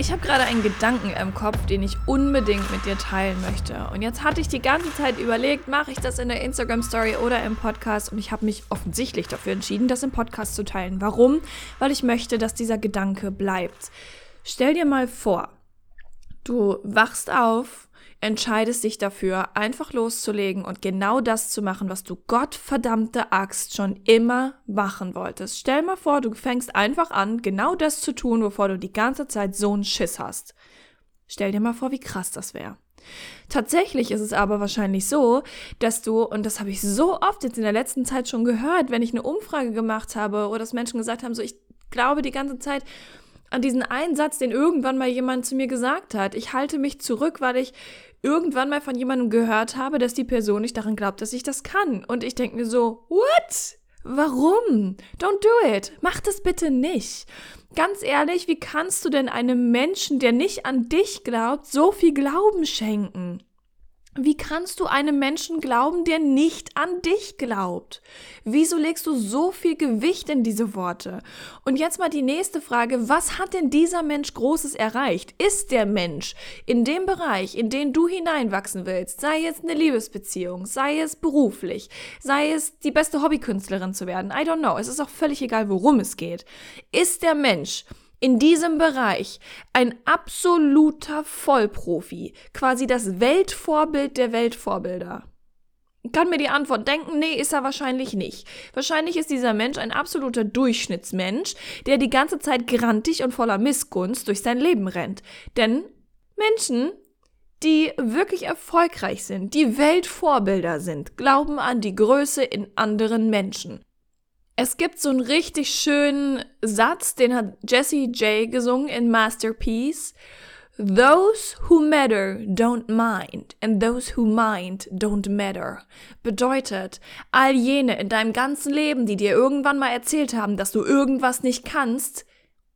Ich habe gerade einen Gedanken im Kopf, den ich unbedingt mit dir teilen möchte. Und jetzt hatte ich die ganze Zeit überlegt, mache ich das in der Instagram Story oder im Podcast? Und ich habe mich offensichtlich dafür entschieden, das im Podcast zu teilen. Warum? Weil ich möchte, dass dieser Gedanke bleibt. Stell dir mal vor, du wachst auf entscheidest dich dafür, einfach loszulegen und genau das zu machen, was du Gottverdammte Axt schon immer machen wolltest. Stell mal vor, du fängst einfach an, genau das zu tun, wovor du die ganze Zeit so einen Schiss hast. Stell dir mal vor, wie krass das wäre. Tatsächlich ist es aber wahrscheinlich so, dass du, und das habe ich so oft jetzt in der letzten Zeit schon gehört, wenn ich eine Umfrage gemacht habe oder dass Menschen gesagt haben, so ich glaube die ganze Zeit, an diesen einen Satz, den irgendwann mal jemand zu mir gesagt hat. Ich halte mich zurück, weil ich irgendwann mal von jemandem gehört habe, dass die Person nicht daran glaubt, dass ich das kann. Und ich denke mir so, what? Warum? Don't do it. Mach das bitte nicht. Ganz ehrlich, wie kannst du denn einem Menschen, der nicht an dich glaubt, so viel Glauben schenken? Wie kannst du einem Menschen glauben, der nicht an dich glaubt? Wieso legst du so viel Gewicht in diese Worte? Und jetzt mal die nächste Frage, was hat denn dieser Mensch Großes erreicht? Ist der Mensch in dem Bereich, in den du hineinwachsen willst, sei es eine Liebesbeziehung, sei es beruflich, sei es die beste Hobbykünstlerin zu werden, I don't know, es ist auch völlig egal, worum es geht. Ist der Mensch in diesem Bereich ein absoluter Vollprofi, quasi das Weltvorbild der Weltvorbilder? Kann mir die Antwort denken, nee, ist er wahrscheinlich nicht. Wahrscheinlich ist dieser Mensch ein absoluter Durchschnittsmensch, der die ganze Zeit grantig und voller Missgunst durch sein Leben rennt. Denn Menschen, die wirklich erfolgreich sind, die Weltvorbilder sind, glauben an die Größe in anderen Menschen. Es gibt so einen richtig schönen Satz, den hat Jesse J gesungen in Masterpiece. Those who matter don't mind and those who mind don't matter. Bedeutet, all jene in deinem ganzen Leben, die dir irgendwann mal erzählt haben, dass du irgendwas nicht kannst,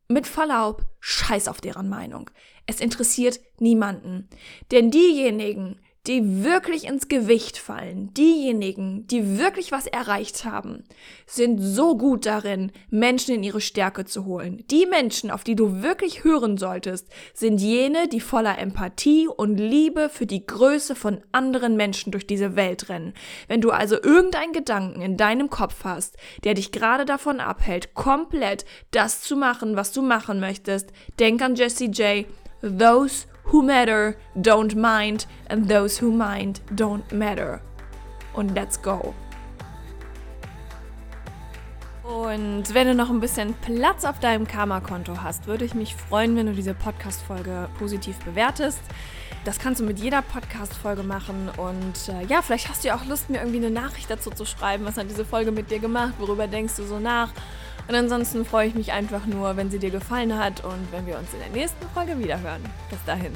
mit Verlaub, scheiß auf deren Meinung. Es interessiert niemanden. Denn diejenigen, die wirklich ins Gewicht fallen, diejenigen, die wirklich was erreicht haben, sind so gut darin, Menschen in ihre Stärke zu holen. Die Menschen, auf die du wirklich hören solltest, sind jene, die voller Empathie und Liebe für die Größe von anderen Menschen durch diese Welt rennen. Wenn du also irgendeinen Gedanken in deinem Kopf hast, der dich gerade davon abhält, komplett das zu machen, was du machen möchtest, denk an Jesse J. Those who matter don't mind and those who mind don't matter. Und let's go. Und wenn du noch ein bisschen Platz auf deinem Karma-Konto hast, würde ich mich freuen, wenn du diese Podcast-Folge positiv bewertest. Das kannst du mit jeder Podcast-Folge machen. Und äh, ja, vielleicht hast du ja auch Lust, mir irgendwie eine Nachricht dazu zu schreiben. Was hat diese Folge mit dir gemacht? Worüber denkst du so nach? Und ansonsten freue ich mich einfach nur, wenn sie dir gefallen hat und wenn wir uns in der nächsten Folge wiederhören. Bis dahin.